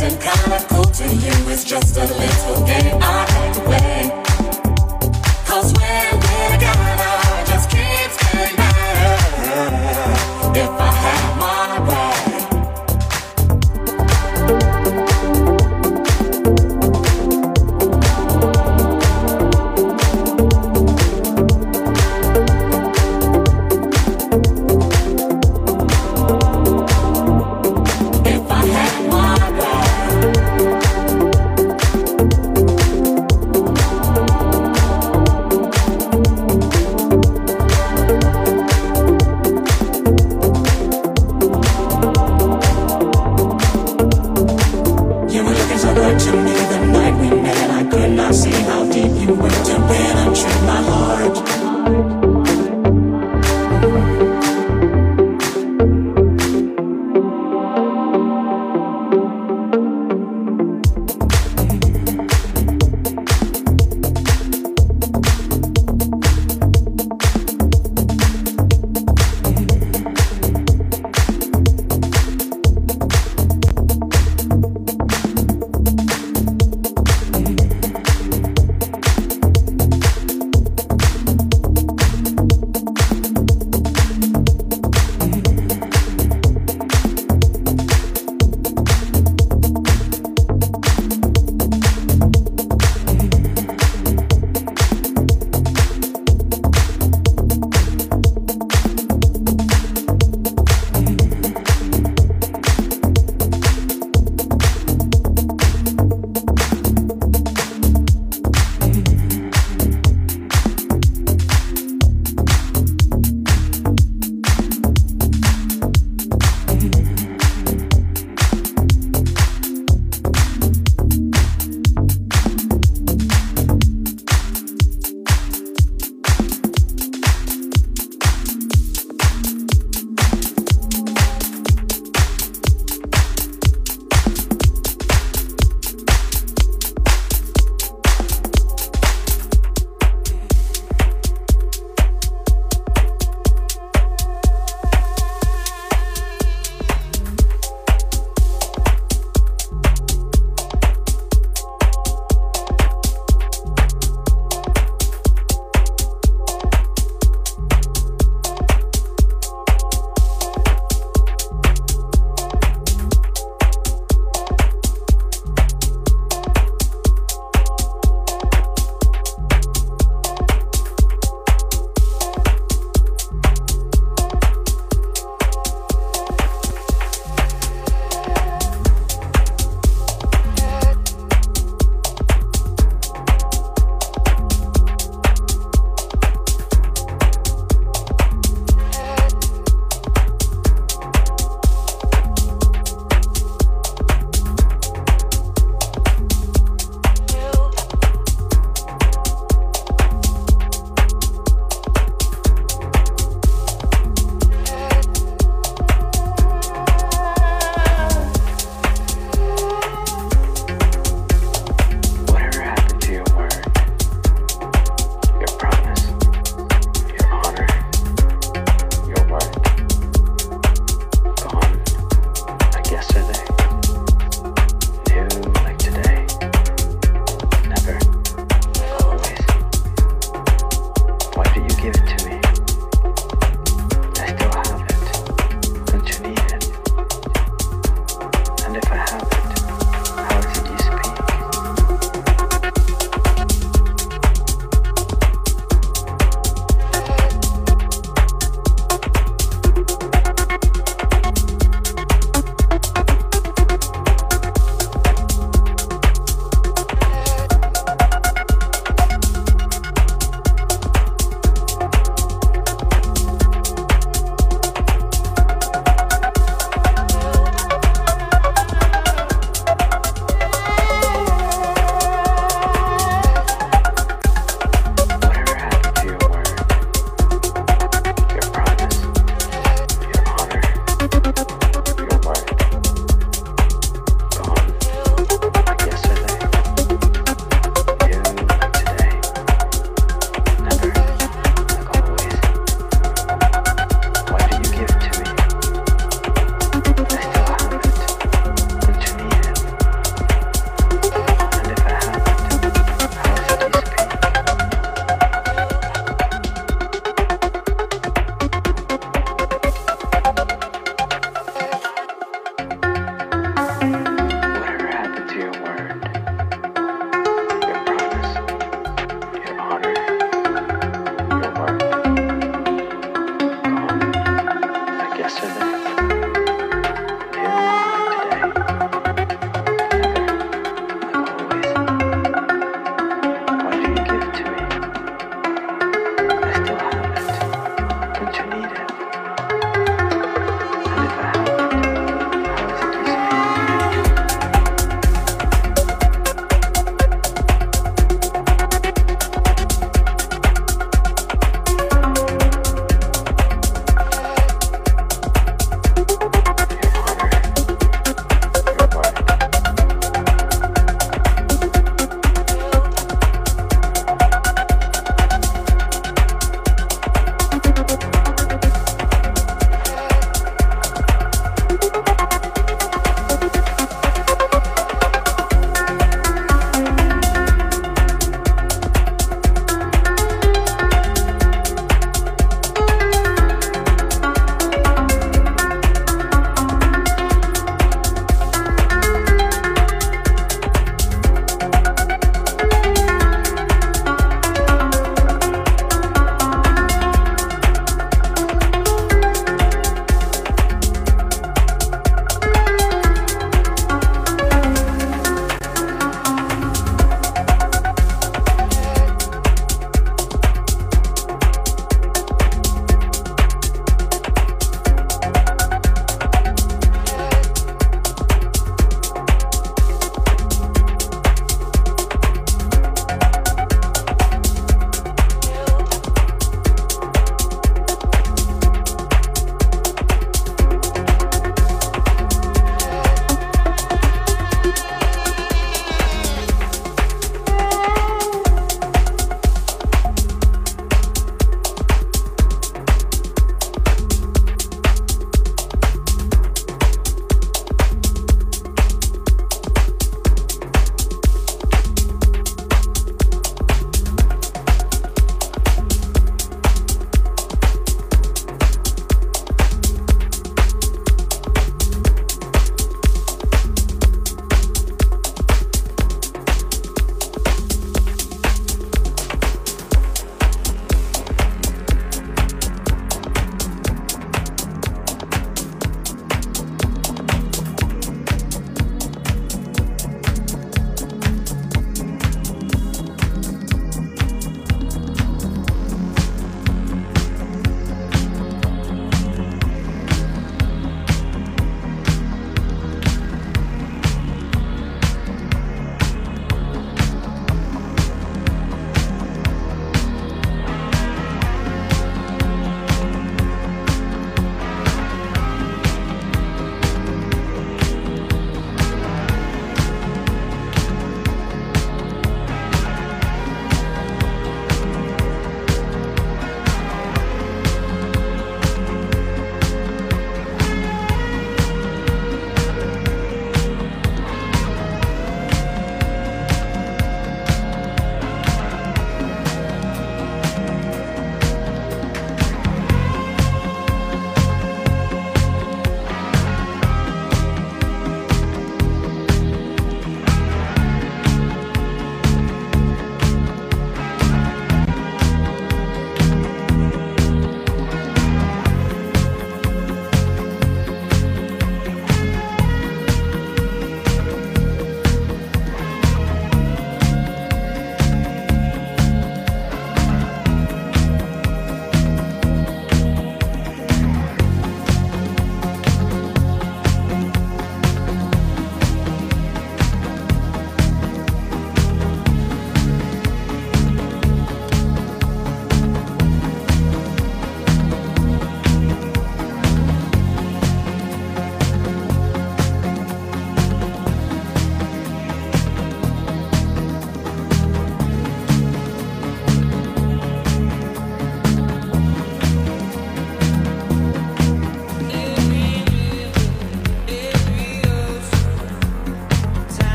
just when we're together, I just can't.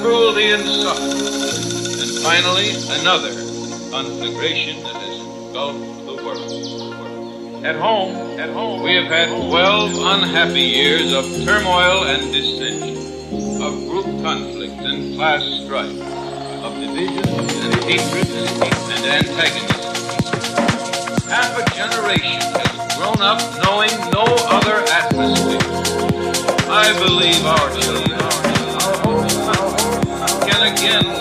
Cruelty and suffering, and finally another conflagration that has engulfed the world. At home, at home, we have had 12 unhappy years of turmoil and dissension, of group conflict and class strife, of division and hatred and antagonism. Half a generation has grown up knowing no other atmosphere. I believe our children can again